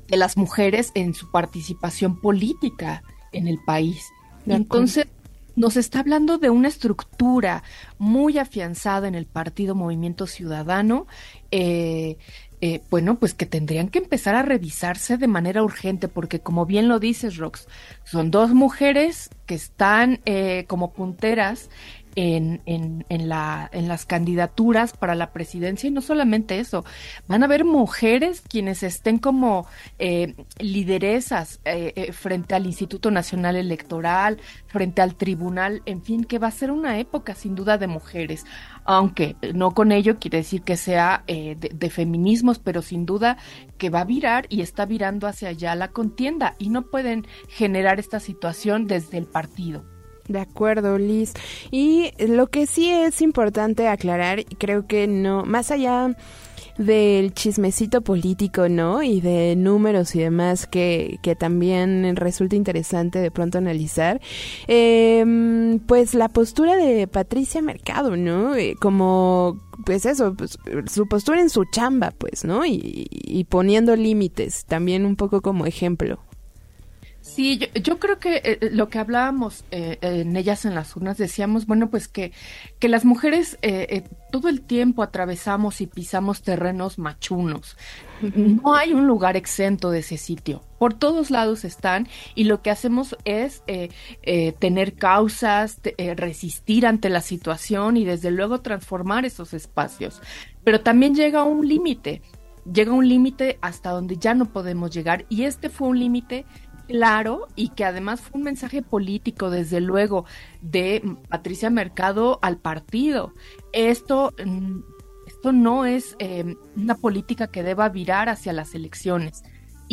[SPEAKER 9] de las mujeres en su participación política en el país. Entonces, nos está hablando de una estructura muy afianzada en el partido Movimiento Ciudadano, eh, eh, bueno, pues que tendrían que empezar a revisarse de manera urgente, porque como bien lo dices, Rox, son dos mujeres que están eh, como punteras en, en, en, la, en las candidaturas para la presidencia. Y no solamente eso, van a haber mujeres quienes estén como eh, lideresas eh, eh, frente al Instituto Nacional Electoral, frente al tribunal, en fin, que va a ser una época sin duda de mujeres, aunque no con ello quiere decir que sea de, de feminismos, pero sin duda que va a virar y está virando hacia allá la contienda. Y no pueden generar esta situación desde el partido.
[SPEAKER 3] De acuerdo, Liz. Y lo que sí es importante aclarar, creo que no, más allá del chismecito político, ¿no? Y de números y demás que, que también resulta interesante de pronto analizar. Eh, pues la postura de Patricia Mercado, ¿no? Eh, como, pues eso, pues, su postura en su chamba, pues, ¿no? Y, y poniendo límites, también un poco como ejemplo.
[SPEAKER 9] Sí, yo, yo, creo que eh, lo que hablábamos eh, en ellas en las urnas decíamos, bueno, pues que, que las mujeres eh, eh todo el tiempo atravesamos y pisamos terrenos machunos. No hay un lugar exento de ese sitio. Por todos lados están y lo que hacemos es eh, tener causas, resistir ante la situación y desde luego transformar esos espacios. Pero también llega un límite. Llega un límite hasta donde ya no podemos llegar y este fue un límite claro y que además fue un mensaje político, desde luego, de Patricia Mercado al partido. Esto, mm, esto no es eh, una política que deba virar hacia las elecciones.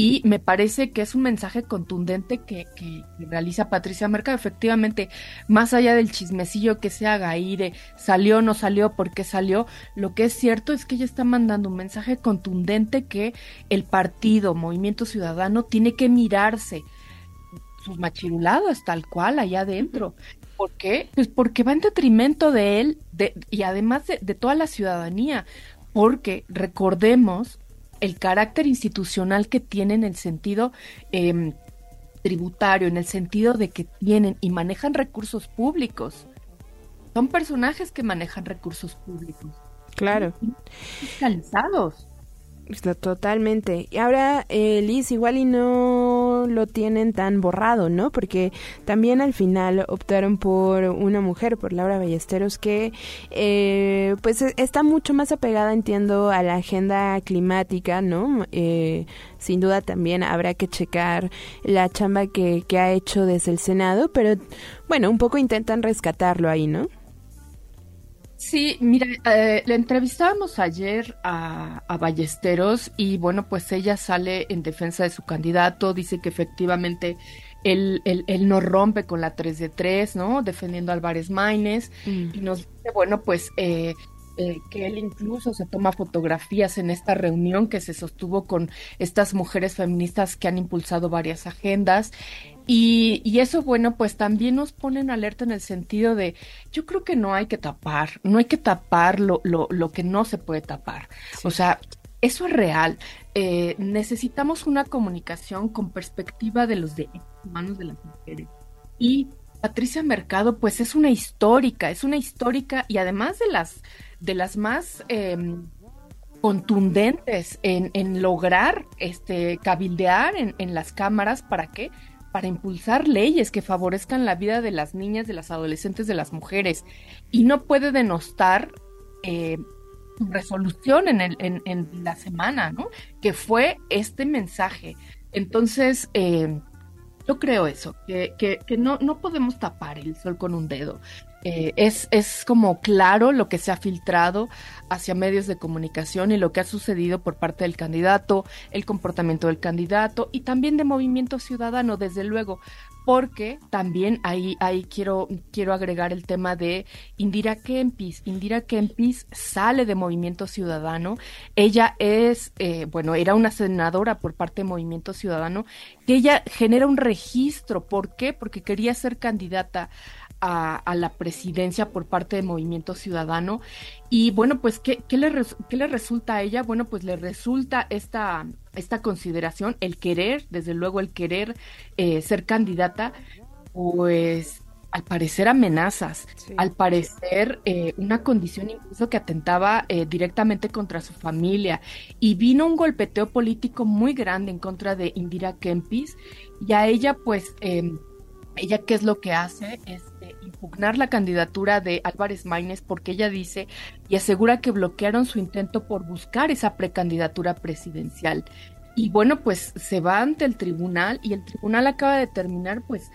[SPEAKER 9] Y me parece que es un mensaje contundente que, que, realiza Patricia Mercado. Efectivamente, más allá del chismecillo que se haga ahí de salió, no salió, por qué salió, lo que es cierto es que ella está mandando un mensaje contundente que el partido, Movimiento Ciudadano, tiene que mirarse sus machirulados tal cual allá adentro. ¿Por qué? Pues porque va en detrimento de él de, y además de, de toda la ciudadanía. Porque recordemos el carácter institucional que tienen en el sentido eh, tributario, en el sentido de que tienen y manejan recursos públicos. Son personajes que manejan recursos públicos.
[SPEAKER 3] Claro.
[SPEAKER 9] Fiscalizados.
[SPEAKER 3] Totalmente. Y ahora, eh, Liz, igual y no lo tienen tan borrado, ¿no? Porque también al final optaron por una mujer, por Laura Ballesteros, que eh, pues e, está mucho más apegada, entiendo, a la agenda climática, ¿no? Eh, sin duda también habrá que checar la chamba que, que ha hecho desde el Senado, pero bueno, un poco intentan rescatarlo ahí, ¿no?
[SPEAKER 9] Sí, mira, eh, le entrevistábamos ayer a, a, Ballesteros y bueno, pues ella sale en defensa de su candidato, dice que efectivamente él, él, él no rompe con la 3 de 3, ¿no? Defendiendo a Álvarez Maínez mm. y nos dice, bueno, pues eh, eh, que él incluso se toma fotografías en esta reunión que se sostuvo con estas mujeres feministas que han impulsado varias agendas y, y, eso, bueno, pues también nos pone en alerta en el sentido de, yo creo que no hay que tapar, no hay que tapar lo, lo, lo que no se puede tapar. Sí. O sea, eso es real. Eh, necesitamos una comunicación con perspectiva de los derechos humanos de las mujeres. Y Patricia Mercado, pues es una histórica, es una histórica y además de las, de las más... Eh, contundentes en, en, lograr este cabildear en, en las cámaras para qué para impulsar leyes que favorezcan la vida de las niñas, de las adolescentes, de las mujeres. Y no puede denostar eh, resolución en, el, en, en, la semana, ¿no? Que fue este mensaje. Entonces, eh, yo creo eso, que, no podemos tapar el sol con un dedo. Eh, es, es como claro lo que se ha filtrado hacia medios de comunicación y lo que ha sucedido por parte del candidato, el comportamiento del candidato y también de movimiento ciudadano, desde luego, porque también ahí, ahí quiero, quiero agregar el tema de Indira Kempis. Indira Kempis sale de Movimiento Ciudadano. Ella es, eh, bueno, era una senadora por parte de Movimiento Ciudadano, que ella genera un registro. ¿Por qué? Porque quería ser candidata a, la presidencia por parte de Movimiento Ciudadano. Y bueno, pues, ¿qué, qué, le, ¿qué, le, resulta a ella? Bueno, pues le resulta esta, esta consideración, el querer, desde luego el querer eh, ser candidata, pues al parecer amenazas, al parecer eh, una condición incluso que atentaba eh, directamente contra su familia. Y vino un golpeteo político muy grande en contra de Indira Kempis. Y a ella pues em, ella qué es lo que hace es impugnar la candidatura de Álvarez Maínez porque ella dice y asegura que bloquearon su intento por buscar esa precandidatura presidencial. Y bueno, pues se va ante el tribunal y el tribunal acaba de determinar pues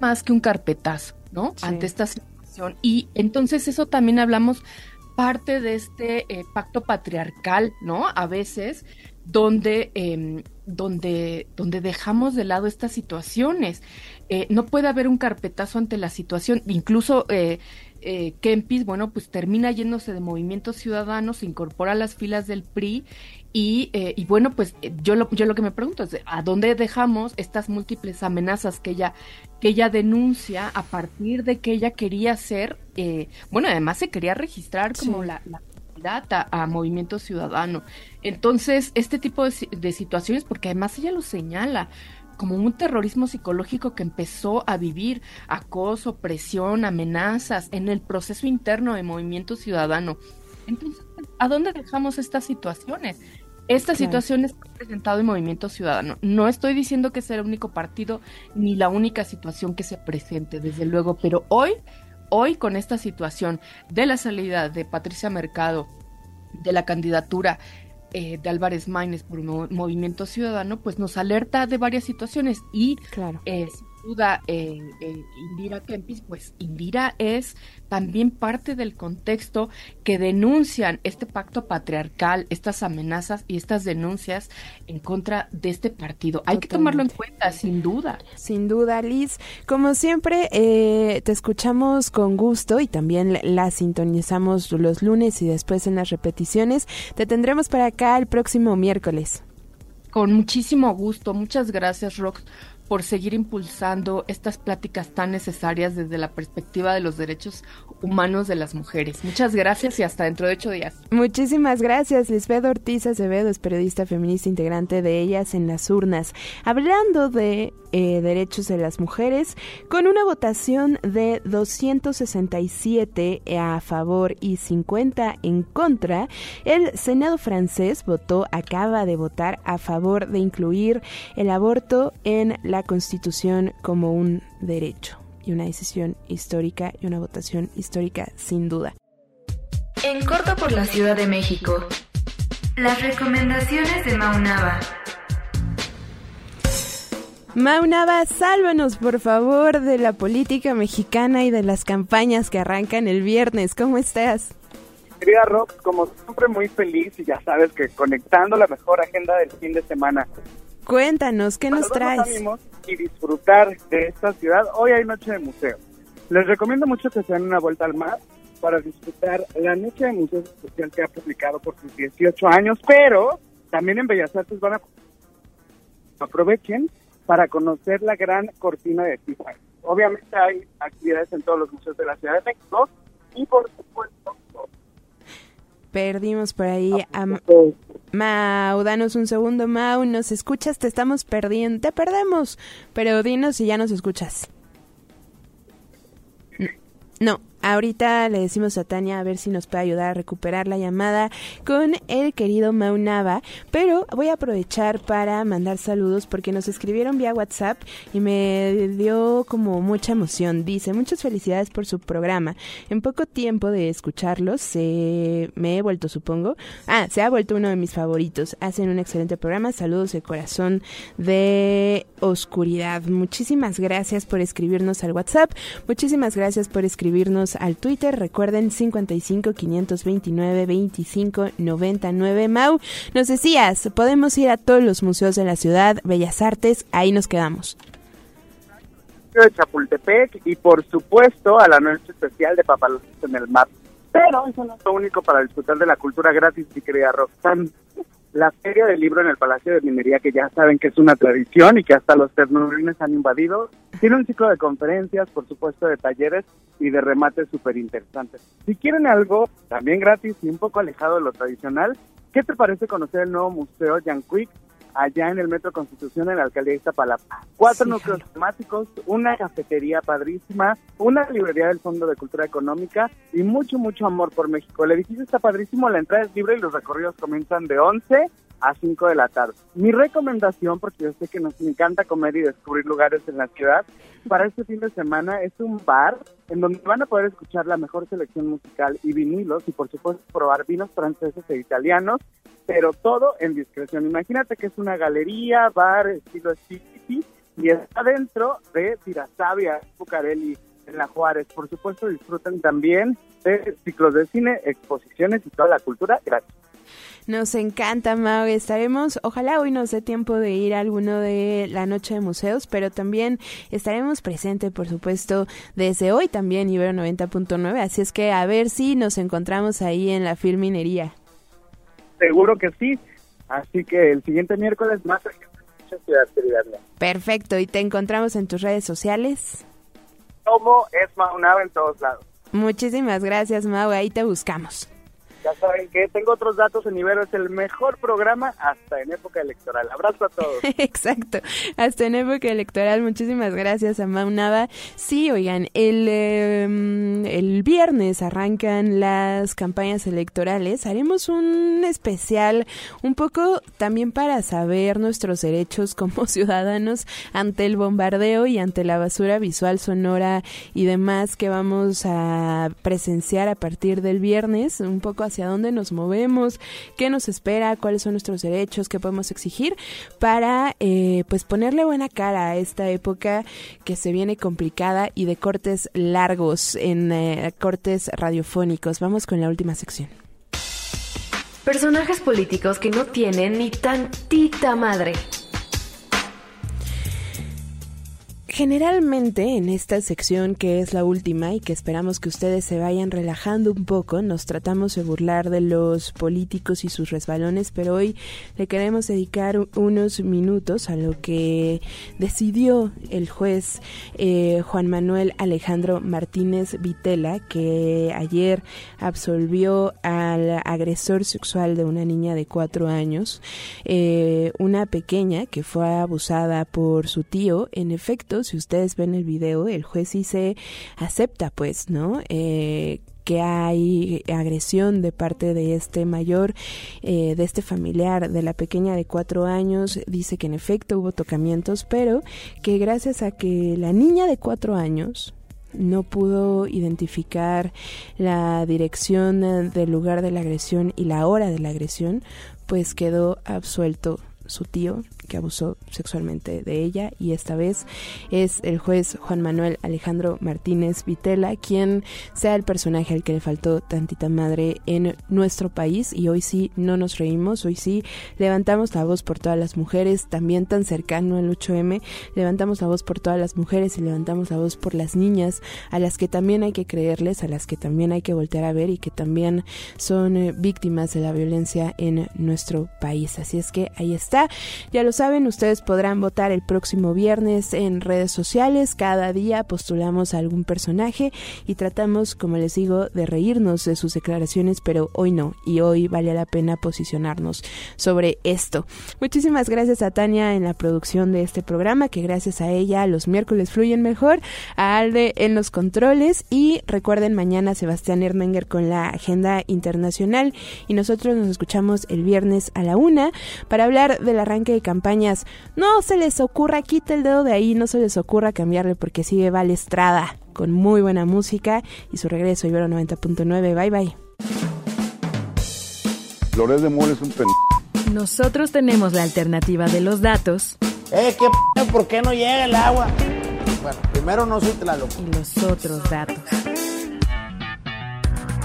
[SPEAKER 9] más que un carpetazo, ¿no? Ante esta situación. Y entonces eso también hablamos parte de este eh, pacto patriarcal, ¿no? A veces donde, em, donde, donde dejamos de lado estas situaciones. Eh, no puede haber un carpetazo ante la situación, incluso eh, eh, Kempis, bueno, pues termina yéndose de Movimiento Ciudadano, se incorpora a las filas del PRI y, eh, y bueno, pues yo lo, yo lo que me pregunto es, ¿a dónde dejamos estas múltiples amenazas que ella, que ella denuncia a partir de que ella quería ser, bueno, además se quería registrar como la, la candidata a Movimiento Ciudadano. Entonces, este tipo de, de situaciones, porque además ella lo señala, como un terrorismo psicológico que empezó a vivir acoso, presión, amenazas en el proceso interno de movimiento ciudadano. Entonces, ¿a dónde dejamos estas situaciones? Estas situaciones han presentado en Movimiento Ciudadano. No estoy diciendo que sea el único partido ni la única situación que se presente, desde luego, pero hoy, hoy con esta situación de la salida de Patricia Mercado, de la candidatura eh, de Álvarez Maínez por Movimiento Ciudadano, pues nos alerta de varias situaciones y claro. Eh, duda eh, eh, Indira Kempis, pues Indira es también parte del contexto que denuncian este pacto patriarcal, estas amenazas y estas denuncias en contra de este partido. Hay que tomarlo en cuenta, sin duda.
[SPEAKER 3] Sin duda, Liz. Como siempre, eh, te escuchamos con gusto y también la sintonizamos los lunes y después en las repeticiones. Te tendremos para acá el próximo miércoles.
[SPEAKER 9] Con muchísimo gusto. Muchas gracias, Rox por seguir impulsando estas pláticas tan necesarias desde la perspectiva de los derechos humanos de las mujeres. Muchas gracias y hasta dentro de ocho días.
[SPEAKER 3] Muchísimas gracias. Lisbeth Ortiz Acevedo es periodista feminista integrante de Ellas en las Urnas. Hablando de eh, derechos de las mujeres, con una votación de 267 a favor y 50 en contra, el Senado francés votó, acaba de votar a favor de incluir el aborto en la Constitución como un derecho y una decisión histórica y una votación histórica sin duda.
[SPEAKER 5] En corto por la Ciudad de México, las recomendaciones de Maunaba.
[SPEAKER 3] Maunaba, sálvanos por favor de la política mexicana y de las campañas que arrancan el viernes. ¿Cómo estás?
[SPEAKER 10] Querida Rob, como siempre muy feliz y ya sabes que conectando la mejor agenda del fin de semana.
[SPEAKER 3] Cuéntanos, ¿qué nos traes?
[SPEAKER 10] y disfrutar de esta ciudad. Hoy hay noche de museo. Les recomiendo mucho que se den una vuelta al mar para disfrutar la noche de museo especial que ha publicado por sus 18 años, pero también en Bellas Artes van a aprovechen para conocer la gran cortina de Tiffany. Obviamente hay actividades en todos los museos de la Ciudad de México y por supuesto
[SPEAKER 3] perdimos por ahí a Mau. Danos un segundo, Mau. ¿Nos escuchas? Te estamos perdiendo. Te perdemos. Pero dinos si ya nos escuchas. No, Ahorita le decimos a Tania a ver si nos puede ayudar a recuperar la llamada con el querido Maunaba, pero voy a aprovechar para mandar saludos porque nos escribieron vía WhatsApp y me dio como mucha emoción. Dice, muchas felicidades por su programa. En poco tiempo de escucharlos, se... me he vuelto, supongo. Ah, se ha vuelto uno de mis favoritos. Hacen un excelente programa. Saludos de corazón de oscuridad. Muchísimas gracias por escribirnos al WhatsApp. Muchísimas gracias por escribirnos al Twitter. Recuerden 55 529 25 99. Mau, nos decías, podemos ir a todos los museos de la ciudad, Bellas Artes, ahí nos quedamos.
[SPEAKER 10] de Chapultepec y por supuesto a la noche especial de Papalotes en el mar. Pero eso no es lo único para disfrutar de la cultura gratis, mi querida Roxanne. La Feria del Libro en el Palacio de Minería, que ya saben que es una tradición y que hasta los ternurines han invadido, tiene un ciclo de conferencias, por supuesto de talleres y de remates súper interesantes. Si quieren algo también gratis y un poco alejado de lo tradicional, ¿qué te parece conocer el nuevo Museo Jan Quick allá en el Metro Constitución en la Alcaldía de Iztapalapa? Cuatro núcleos temáticos, una cafetería padrísima, una librería del Fondo de Cultura Económica y mucho, mucho amor por México. El edificio está padrísimo, la entrada es libre y los recorridos comienzan de 11 a 5 de la tarde. Mi recomendación, porque yo sé que nos encanta comer y descubrir lugares en la ciudad, para este fin de semana es un bar en donde van a poder escuchar la mejor selección musical y vinilos y por supuesto probar vinos franceses e italianos, pero todo en discreción. Imagínate que es una galería, bar, estilo City y está dentro de Tirasavia, Bucareli, en la Juárez. Por supuesto disfruten también de ciclos de cine, exposiciones y toda la cultura gratis.
[SPEAKER 3] Nos encanta, Mau. Estaremos, ojalá hoy nos dé tiempo de ir a alguno de la noche de museos, pero también estaremos presentes, por supuesto, desde hoy también, Ibero 90.9. Así es que a ver si nos encontramos ahí en la filminería.
[SPEAKER 10] Seguro que sí. Así que el siguiente miércoles más mucha ciudad.
[SPEAKER 3] Perfecto. ¿Y te encontramos en tus redes sociales?
[SPEAKER 10] Como es Maunaba en todos lados.
[SPEAKER 3] Muchísimas gracias, Mau. Ahí te buscamos.
[SPEAKER 10] Ya saben que tengo otros datos en Ibero, es el mejor programa hasta en época electoral. Abrazo a todos.
[SPEAKER 3] Exacto, hasta en época electoral. Muchísimas gracias a Maunaba. Sí, oigan, el, eh, el viernes arrancan las campañas electorales. Haremos un especial un poco también para saber nuestros derechos como ciudadanos ante el bombardeo y ante la basura visual, sonora y demás que vamos a presenciar a partir del viernes. Un poco así hacia dónde nos movemos, qué nos espera, cuáles son nuestros derechos, qué podemos exigir para eh, pues ponerle buena cara a esta época que se viene complicada y de cortes largos en eh, cortes radiofónicos. Vamos con la última sección.
[SPEAKER 5] Personajes políticos que no tienen ni tantita madre.
[SPEAKER 3] Generalmente en esta sección que es la última y que esperamos que ustedes se vayan relajando un poco, nos tratamos de burlar de los políticos y sus resbalones, pero hoy le queremos dedicar unos minutos a lo que decidió el juez eh, Juan Manuel Alejandro Martínez Vitela, que ayer absolvió al agresor sexual de una niña de cuatro años, eh, una pequeña que fue abusada por su tío. En efecto, si ustedes ven el video, el juez sí se acepta, pues, ¿no? Eh, que hay agresión de parte de este mayor, eh, de este familiar, de la pequeña de cuatro años, dice que en efecto hubo tocamientos, pero que gracias a que la niña de cuatro años no pudo identificar la dirección del lugar de la agresión y la hora de la agresión, pues quedó absuelto su tío que abusó sexualmente de ella y esta vez es el juez Juan Manuel Alejandro Martínez Vitela quien sea el personaje al que le faltó tantita madre en nuestro país y hoy sí no nos reímos, hoy sí levantamos la voz por todas las mujeres, también tan cercano al 8M, levantamos la voz por todas las mujeres y levantamos la voz por las niñas a las que también hay que creerles, a las que también hay que voltear a ver y que también son eh, víctimas de la violencia en nuestro país. Así es que ahí está, ya lo saben, ustedes podrán votar el próximo viernes en redes sociales. Cada día postulamos a algún personaje y tratamos, como les digo, de reírnos de sus declaraciones, pero hoy no. Y hoy vale la pena posicionarnos sobre esto. Muchísimas gracias a Tania en la producción de este programa, que gracias a ella los miércoles fluyen mejor. A Alde en los controles. Y recuerden, mañana Sebastián Ermenger con la agenda internacional. Y nosotros nos escuchamos el viernes a la una para hablar del arranque de campañas no se les ocurra, quita el dedo de ahí, no se les ocurra cambiarle porque sigue Val Estrada con muy buena música y su regreso Ibero 90.9. Bye bye.
[SPEAKER 2] Flores de Mole es un pen...
[SPEAKER 1] Nosotros tenemos la alternativa de los datos.
[SPEAKER 11] Eh, ¿qué p ¿Por qué no llega el agua? Bueno, primero no soy Tlaloc.
[SPEAKER 1] Y los otros datos.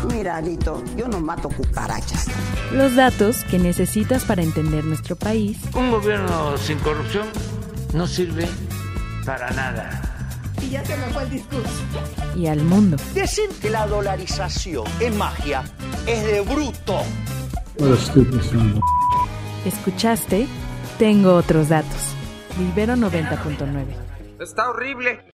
[SPEAKER 12] Mira, Alito, yo no mato cucarachas.
[SPEAKER 1] Los datos que necesitas para entender nuestro país.
[SPEAKER 13] Un gobierno sin corrupción no sirve para nada.
[SPEAKER 14] Y ya se me fue el discurso.
[SPEAKER 1] Y al mundo.
[SPEAKER 15] Decir que la dolarización es magia es de bruto.
[SPEAKER 1] Escuchaste Tengo otros datos. Libero 90.9.
[SPEAKER 16] Está horrible.